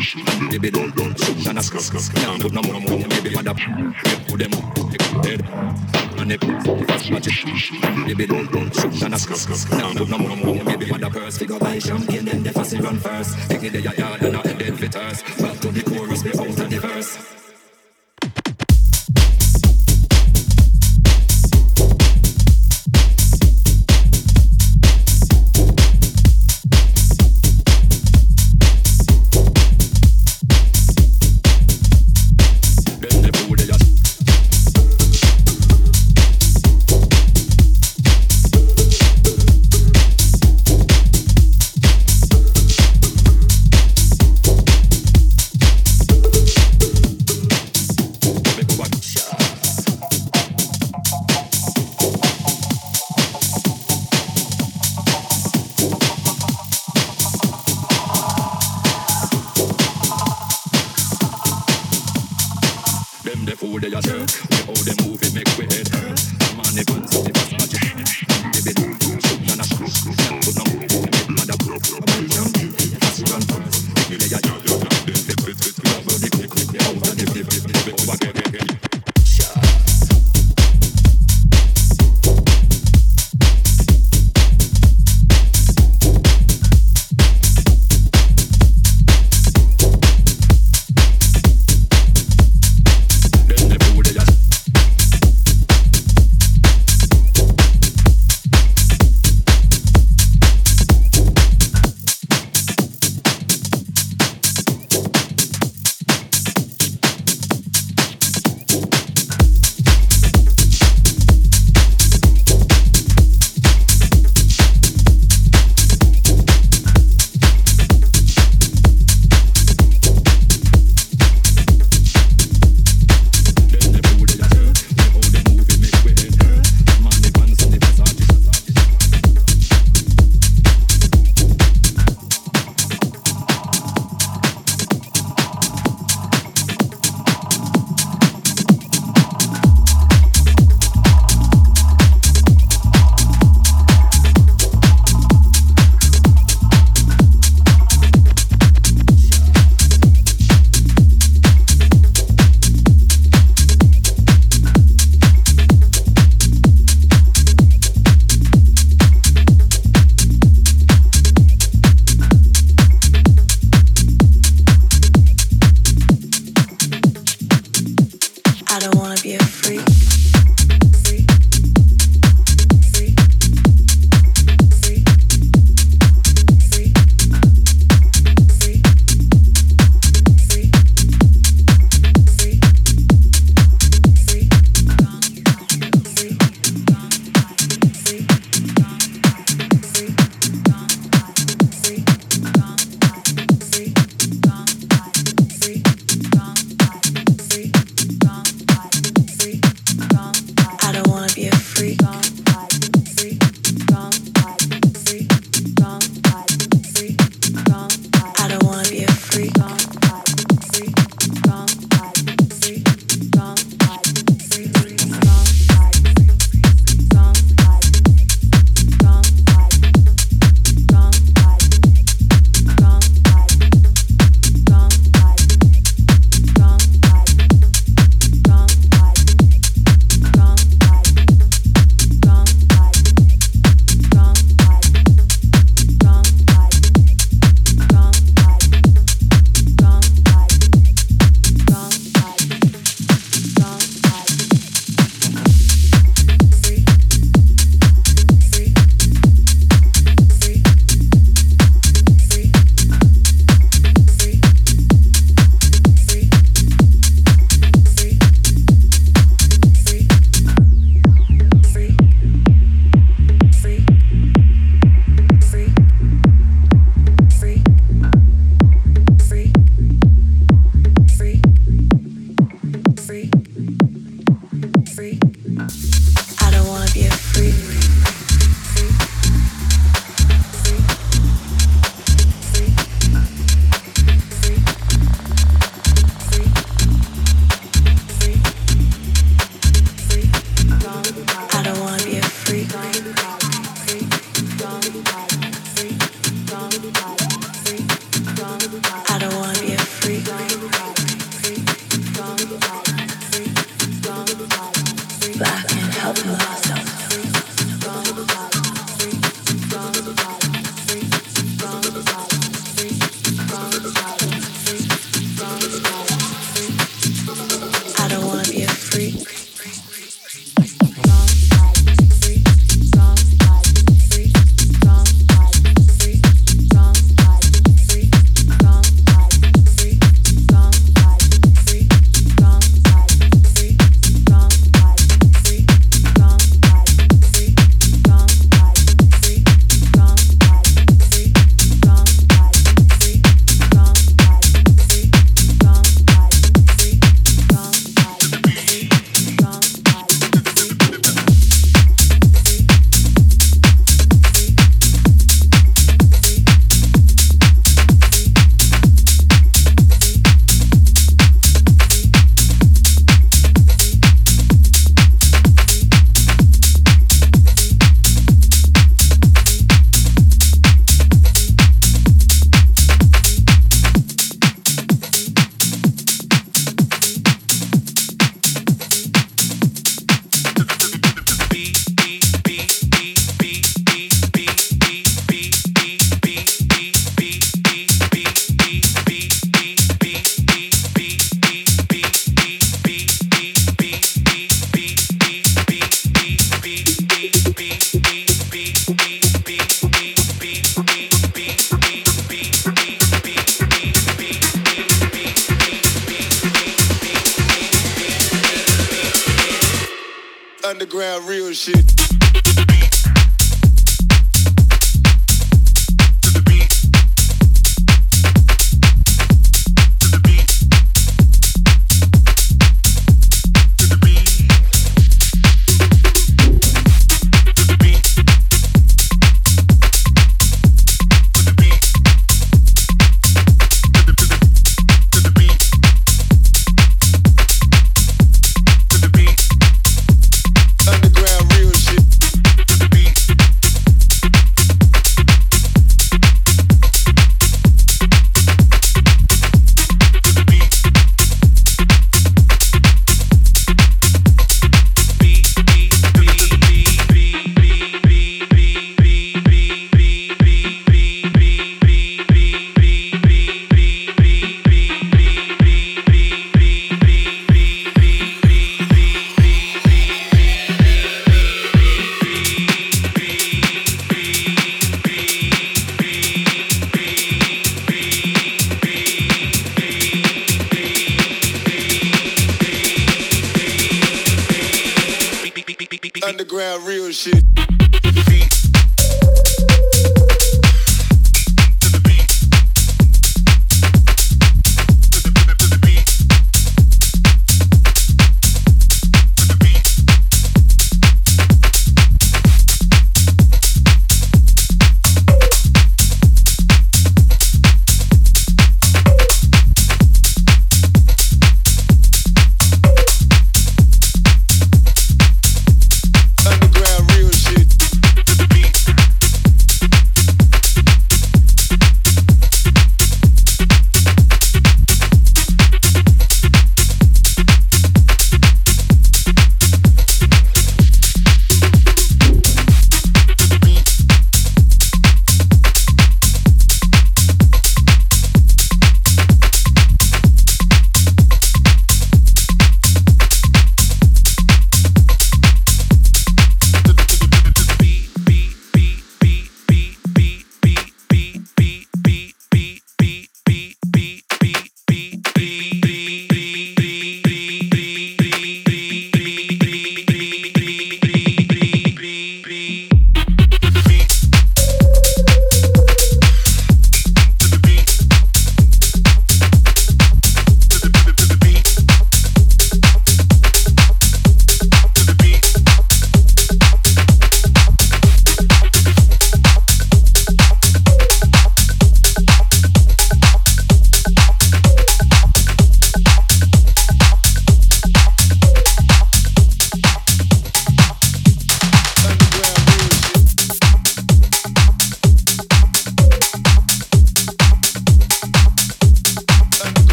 baby don't shoot and a scuff can't put no more more baby mother put them head and it watch watch it baby don't shoot and a scuff can't put no more more baby mother purse figure buy champagne then the fussy run first take it to your yard and I head in fitters back to the chorus be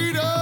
freedom.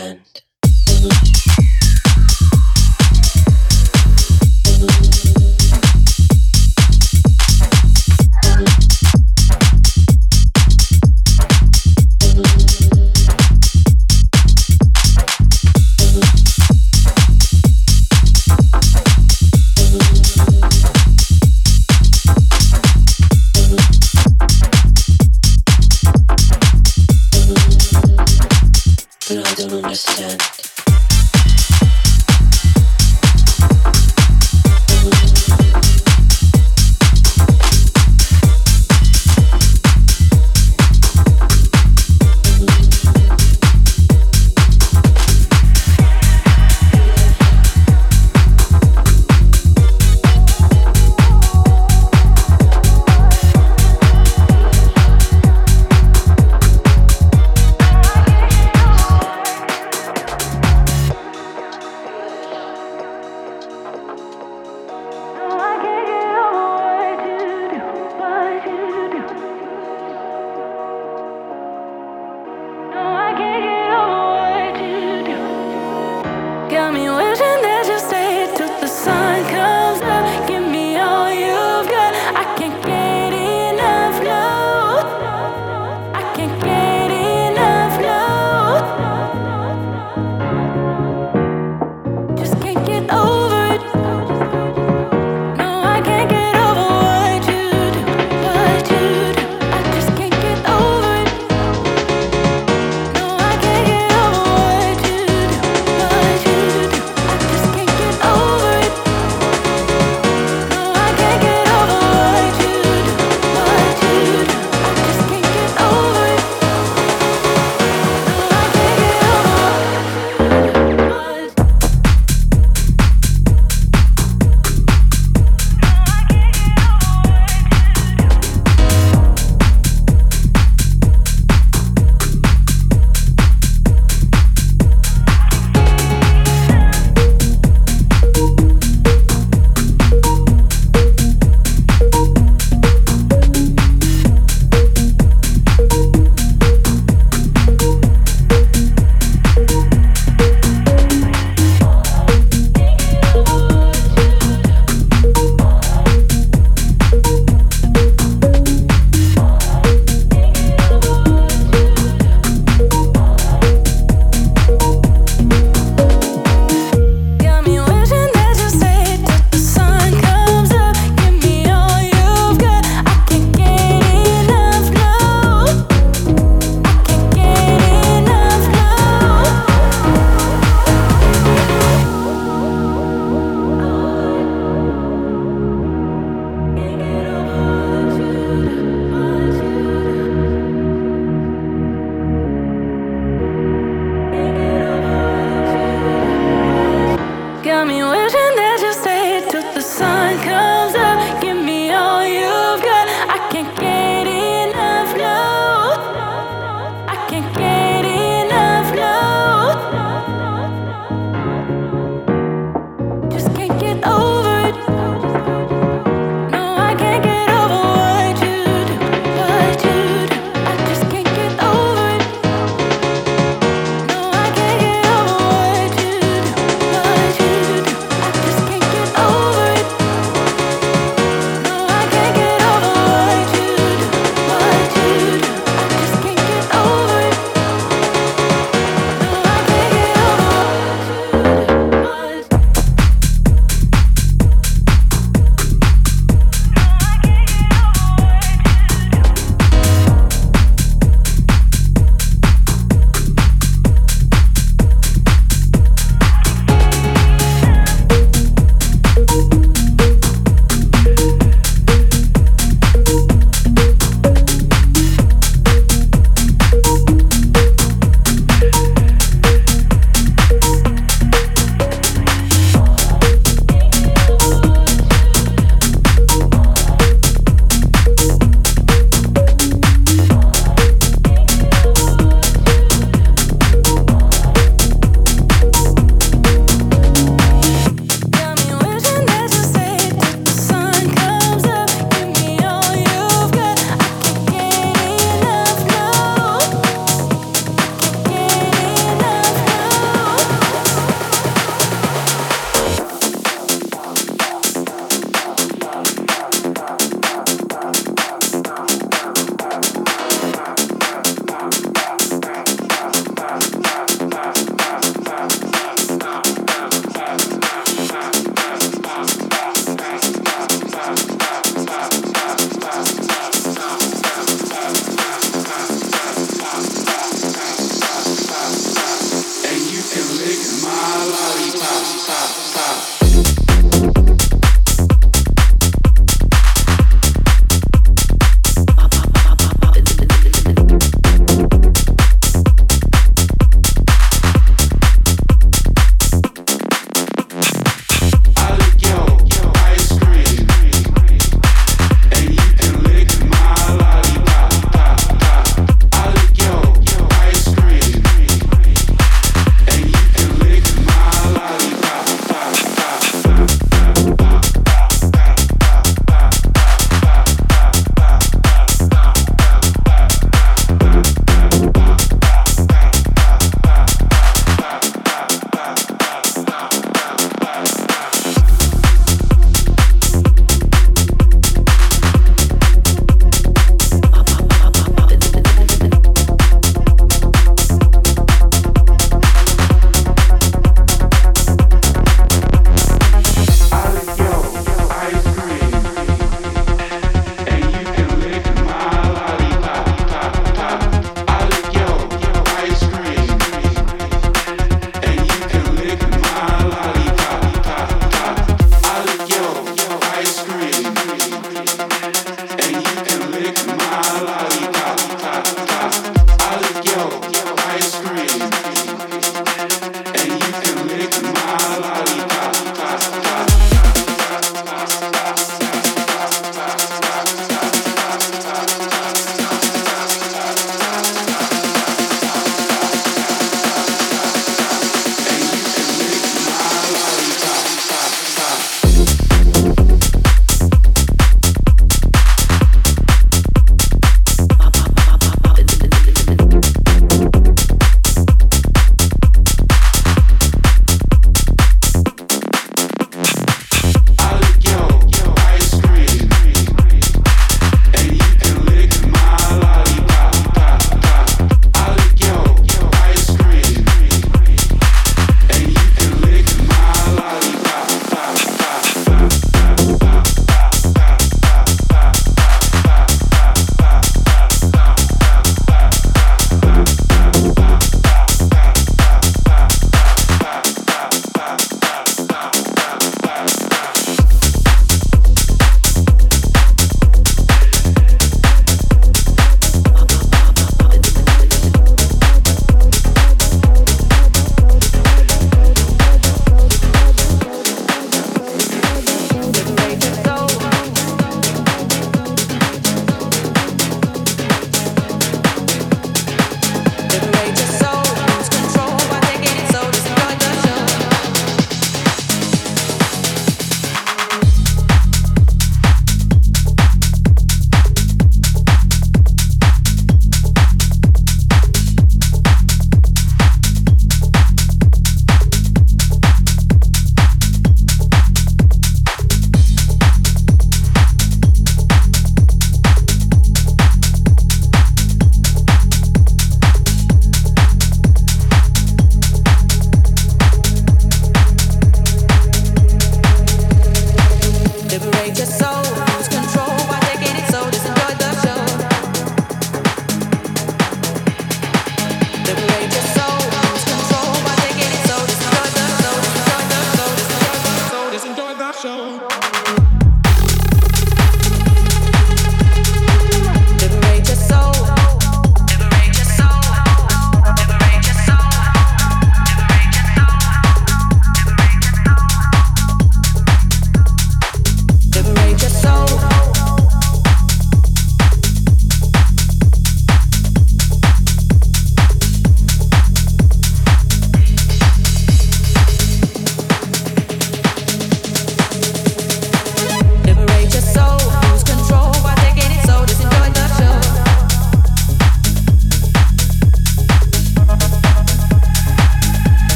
legend.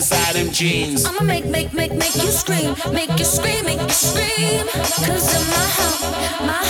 inside them jeans. I'ma make, make, make, make you scream, make you scream, make you scream. Cause in my house, my heart.